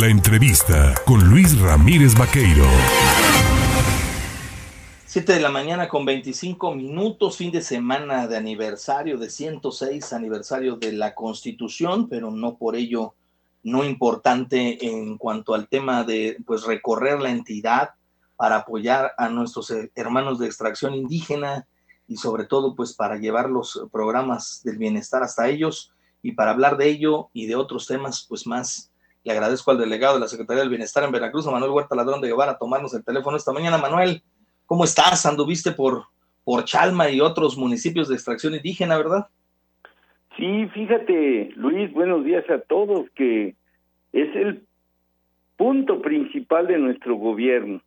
La entrevista con Luis Ramírez Vaqueiro. 7 de la mañana con 25 minutos, fin de semana de aniversario, de 106 aniversario de la Constitución, pero no por ello no importante en cuanto al tema de pues recorrer la entidad para apoyar a nuestros hermanos de extracción indígena y sobre todo pues para llevar los programas del bienestar hasta ellos y para hablar de ello y de otros temas pues más le agradezco al delegado de la Secretaría del Bienestar en Veracruz, a Manuel Huerta Ladrón de Guevara, tomarnos el teléfono esta mañana. Manuel, ¿Cómo estás? Anduviste por, por Chalma y otros municipios de extracción indígena, ¿verdad? Sí, fíjate, Luis, buenos días a todos, que es el punto principal de nuestro gobierno.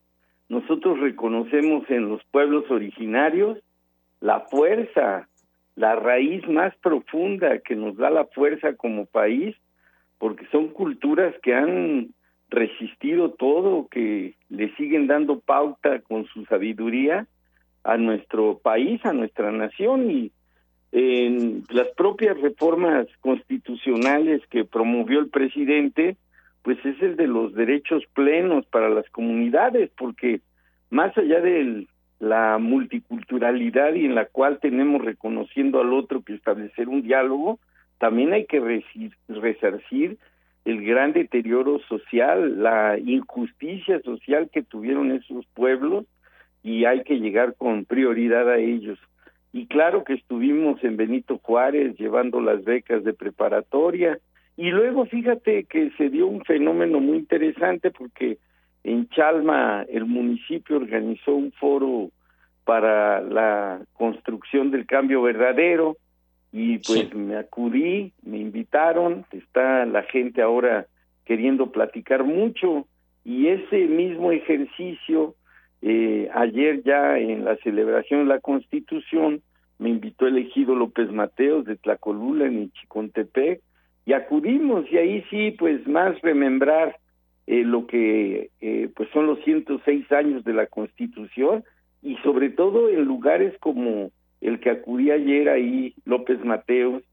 Nosotros reconocemos en los pueblos originarios la fuerza, la raíz más profunda que nos da la fuerza como país, porque son culturas que han resistido todo, que le siguen dando pauta con su sabiduría a nuestro país, a nuestra nación y en las propias reformas constitucionales que promovió el presidente, pues es el de los derechos plenos para las comunidades, porque más allá de la multiculturalidad y en la cual tenemos reconociendo al otro que establecer un diálogo, también hay que resarcir el gran deterioro social, la injusticia social que tuvieron esos pueblos y hay que llegar con prioridad a ellos. Y claro que estuvimos en Benito Juárez llevando las becas de preparatoria y luego fíjate que se dio un fenómeno muy interesante porque en Chalma el municipio organizó un foro para la construcción del cambio verdadero y pues me acudí, me invitaron, está la gente ahora queriendo platicar mucho. Y ese mismo ejercicio eh, ayer ya en la celebración de la Constitución me invitó el ejido López Mateos de Tlacolula en Chicontepec y acudimos y ahí sí pues más remembrar eh, lo que eh, pues son los 106 años de la Constitución. Y sobre todo en lugares como el que acudí ayer ahí, López Mateos,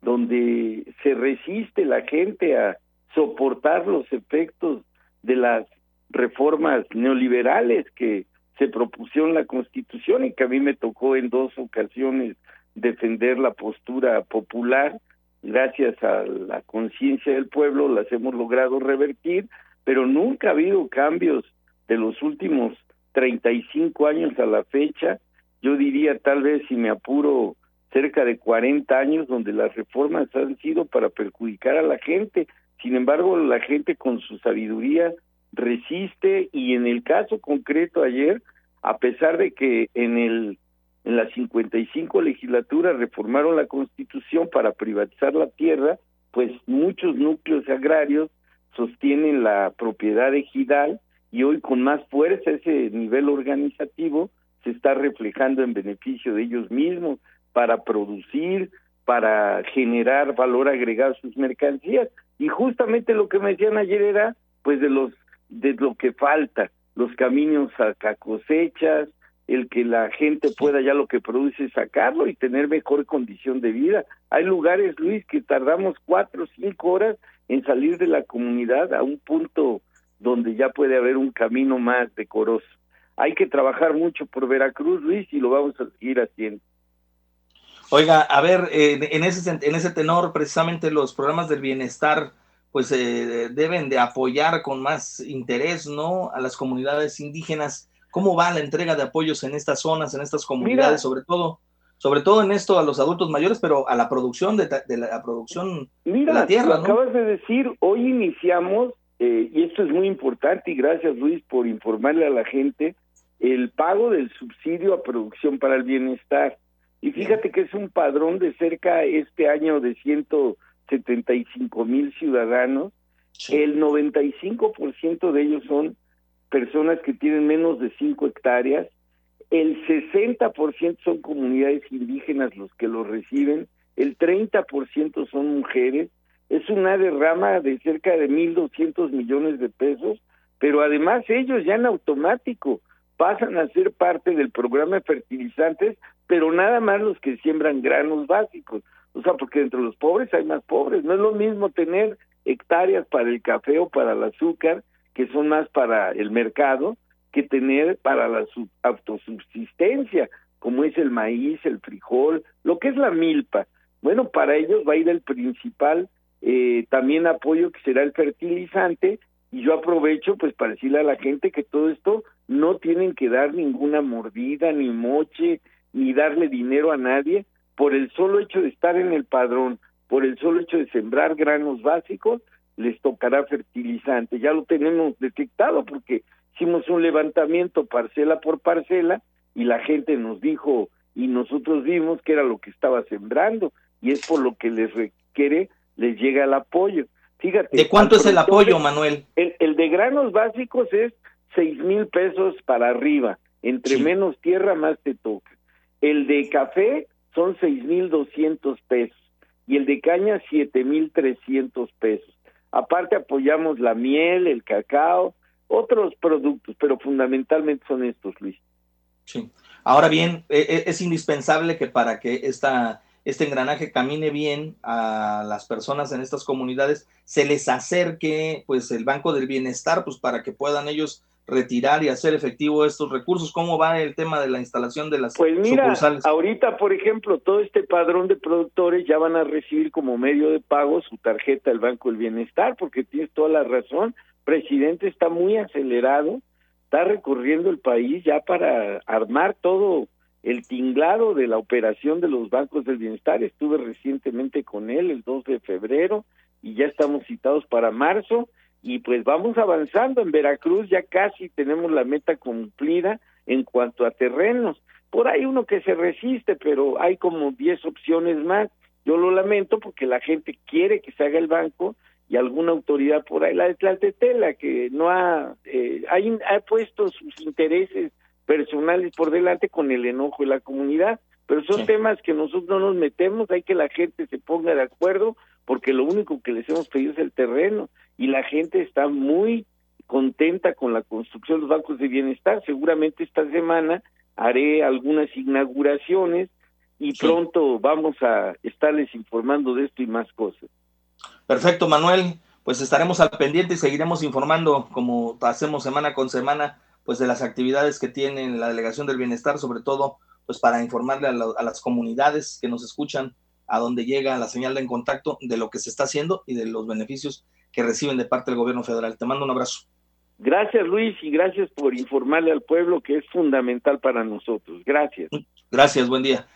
donde se resiste la gente a soportar los efectos de las reformas neoliberales que se propusieron la Constitución y que a mí me tocó en dos ocasiones defender la postura popular. Gracias a la conciencia del pueblo las hemos logrado revertir, pero nunca ha habido cambios de los últimos 35 años a la fecha yo diría tal vez si me apuro cerca de 40 años donde las reformas han sido para perjudicar a la gente. Sin embargo, la gente con su sabiduría resiste y en el caso concreto ayer, a pesar de que en el en la 55 legislatura reformaron la Constitución para privatizar la tierra, pues muchos núcleos agrarios sostienen la propiedad ejidal y hoy con más fuerza ese nivel organizativo se está reflejando en beneficio de ellos mismos para producir, para generar valor agregado a sus mercancías. Y justamente lo que me decían ayer era pues de los de lo que falta, los caminos a cosechas, el que la gente pueda ya lo que produce sacarlo y tener mejor condición de vida. Hay lugares, Luis, que tardamos cuatro o cinco horas en salir de la comunidad a un punto donde ya puede haber un camino más decoroso hay que trabajar mucho por Veracruz, Luis, y lo vamos a seguir haciendo. Oiga, a ver, en, ese, en ese tenor, precisamente los programas del bienestar, pues eh, deben de apoyar con más interés, ¿no? A las comunidades indígenas. ¿Cómo va la entrega de apoyos en estas zonas, en estas comunidades, sobre todo? Sobre todo en esto a los adultos mayores, pero a la producción de, la producción de la tierra. Lo acabas de decir, hoy iniciamos, eh, y esto es muy importante, y gracias Luis por informarle a la gente, el pago del subsidio a producción para el bienestar. Y fíjate que es un padrón de cerca este año de 175 mil ciudadanos. El 95% de ellos son personas que tienen menos de 5 hectáreas. El 60% son comunidades indígenas los que lo reciben. El 30% son mujeres. Es una derrama de cerca de 1.200 millones de pesos, pero además ellos ya en automático pasan a ser parte del programa de fertilizantes, pero nada más los que siembran granos básicos. O sea, porque entre los pobres hay más pobres. No es lo mismo tener hectáreas para el café o para el azúcar, que son más para el mercado, que tener para la autosubsistencia, como es el maíz, el frijol, lo que es la milpa. Bueno, para ellos va a ir el principal eh, también apoyo que será el fertilizante y yo aprovecho pues para decirle a la gente que todo esto no tienen que dar ninguna mordida, ni moche, ni darle dinero a nadie por el solo hecho de estar en el padrón, por el solo hecho de sembrar granos básicos, les tocará fertilizante. Ya lo tenemos detectado porque hicimos un levantamiento parcela por parcela y la gente nos dijo y nosotros vimos que era lo que estaba sembrando y es por lo que les requiere, les llega el apoyo. ¿De cuánto es el apoyo, Manuel? El, de granos básicos es seis mil pesos para arriba. Entre menos tierra, más te toca. El de café son seis mil doscientos pesos y el de caña siete mil trescientos pesos. Aparte apoyamos la miel, el cacao, otros productos, pero fundamentalmente son estos, Luis. Sí. Ahora bien, e, e, es indispensable que para que esta este engranaje camine bien a las personas en estas comunidades, se les acerque pues el Banco del Bienestar, pues para que puedan ellos retirar y hacer efectivo estos recursos. ¿Cómo va el tema de la instalación de las pues mira, Ahorita, por ejemplo, todo este padrón de productores ya van a recibir como medio de pago su tarjeta del Banco del Bienestar, porque tienes toda la razón. Presidente está muy acelerado, está recorriendo el país ya para armar todo el tinglado de la operación de los bancos del bienestar. Estuve recientemente con él el 2 de febrero y ya estamos citados para marzo y pues vamos avanzando. En Veracruz ya casi tenemos la meta cumplida en cuanto a terrenos. Por ahí uno que se resiste, pero hay como 10 opciones más. Yo lo lamento porque la gente quiere que se haga el banco y alguna autoridad por ahí, la de Tlaltetela, que no ha, eh, ha puesto sus intereses personales por delante con el enojo de la comunidad. Pero son temas que nosotros no nos metemos, hay que la gente se ponga de acuerdo, porque lo único que les hemos pedido es el terreno y la gente está muy contenta con la construcción de los bancos de bienestar. Seguramente esta semana haré algunas inauguraciones y pronto vamos a estarles informando de esto y más cosas. Perfecto, Manuel. Pues estaremos al pendiente y seguiremos informando como hacemos semana con semana pues de las actividades que tiene la Delegación del Bienestar, sobre todo pues para informarle a, las comunidades que nos escuchan a dónde llega la señal de en contacto de lo que se está haciendo y de los beneficios que reciben de parte del gobierno federal. Te mando un abrazo. Gracias Luis y gracias por informarle al pueblo que es fundamental para nosotros. Gracias. Gracias, buen día.